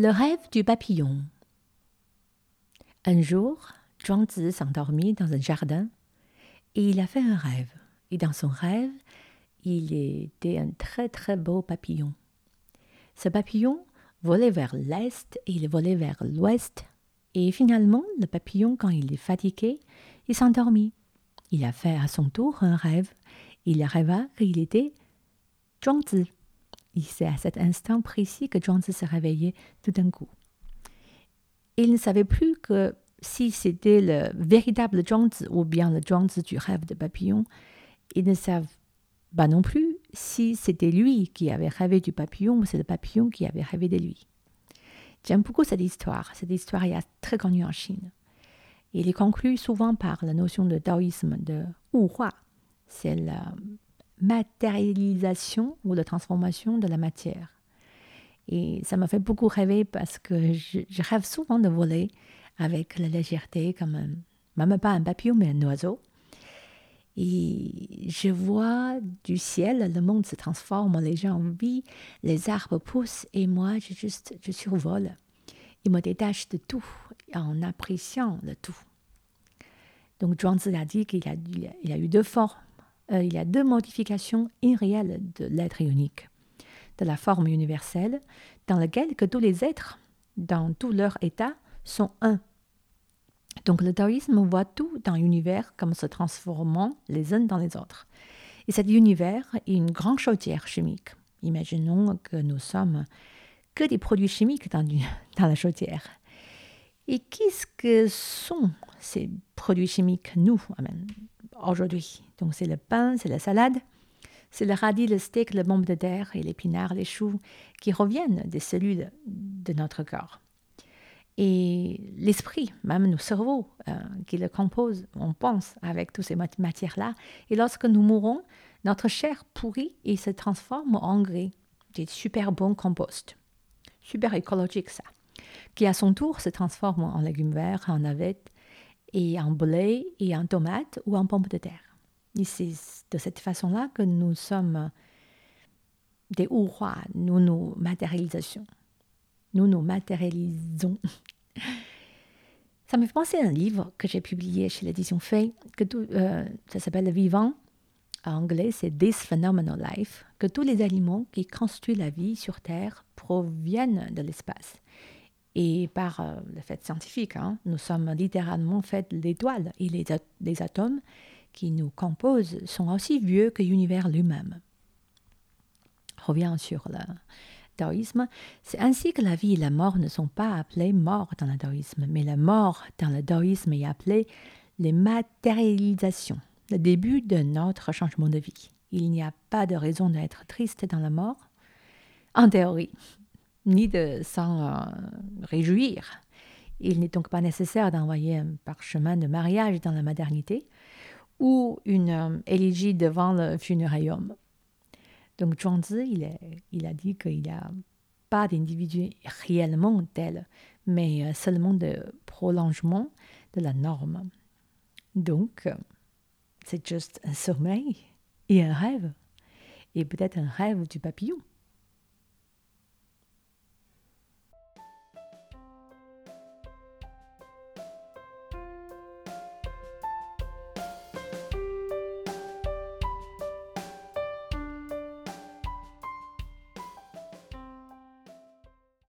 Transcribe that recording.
Le rêve du papillon. Un jour, Zhuangzi s'endormit dans un jardin et il a fait un rêve. Et dans son rêve, il était un très très beau papillon. Ce papillon volait vers l'est et il volait vers l'ouest. Et finalement, le papillon, quand il est fatigué, il s'endormit. Il a fait à son tour un rêve. Il rêva qu'il était Zhuangzi. Et c'est à cet instant précis que Zhuangzi se réveillait tout d'un coup. Il ne savait plus que si c'était le véritable Zhuangzi ou bien le Zhuangzi du rêve de papillon. Il ne savait pas non plus si c'était lui qui avait rêvé du papillon ou c'est le papillon qui avait rêvé de lui. J'aime beaucoup cette histoire. Cette histoire est très connue en Chine. Il est conclu souvent par la notion de taoïsme de Wu-Hua. C'est la matérialisation ou la transformation de la matière. Et ça m'a fait beaucoup rêver parce que je, rêve souvent de voler avec la légèreté, comme un, même pas un papillon, mais un oiseau. Et je vois du ciel, le monde se transforme, les gens vivent, les arbres poussent, et moi, je juste, je survole. Il me détache de tout en appréciant le tout. Donc, Zhuangzi a dit qu'il a, a eu deux formes euh, il y a deux modifications irréelles de l'être unique. De la forme universelle, dans laquelle que tous les êtres, dans tout leur état, sont un. Donc le taoïsme voit tout dans l'univers comme se transformant les uns dans les autres. Et cet univers est une grande chaudière chimique. Imaginons que nous sommes que des produits chimiques dans, la chaudière. Et qu'est-ce que sont ces produits chimiques, nous, aujourd'hui Donc c'est le pain, c'est la salade, c'est le radis, le steak, le bombe de terre et l'épinard, les choux qui reviennent des cellules de notre corps. Et l'esprit, même nos cerveaux euh, qui le composent, on pense avec toutes ces matières-là. Et lorsque nous mourons, notre chair pourrit et se transforme en engrais, des super bons composts. Super écologique ça qui à son tour se transforme en légumes verts, en navettes, et en blé, et en tomates ou en pommes de terre. Et c'est de cette façon-là que nous sommes des rois, nous nous matérialisons. Nous nous matérialisons. Ça me fait penser à un livre que j'ai publié chez l'édition Fay, que tout, euh, ça s'appelle Le Vivant. En anglais, c'est This Phenomenal Life, que tous les aliments qui constituent la vie sur Terre proviennent de l'espace et par euh, le fait scientifique. Hein, nous sommes littéralement faits d'étoiles et les, atomes qui nous composent sont aussi vieux que l'univers lui-même. Revient sur le taoïsme. C'est ainsi que la vie et la mort ne sont pas appelées morts dans le taoïsme, mais la mort dans le taoïsme est appelée les matérialisations, le début de notre changement de vie. Il n'y a pas de raison d'être triste dans la mort, en théorie ni de s'en euh, réjouir. Il n'est donc pas nécessaire d'envoyer un parchemin de mariage dans la modernité ou une euh, élégie devant le funéraillum. Donc Zhuangzi, il, il a dit qu'il n'y a pas d'individu réellement tel, mais euh, seulement de prolongement de la norme. Donc, c'est juste un sommeil et un rêve, et peut-être un rêve du papillon.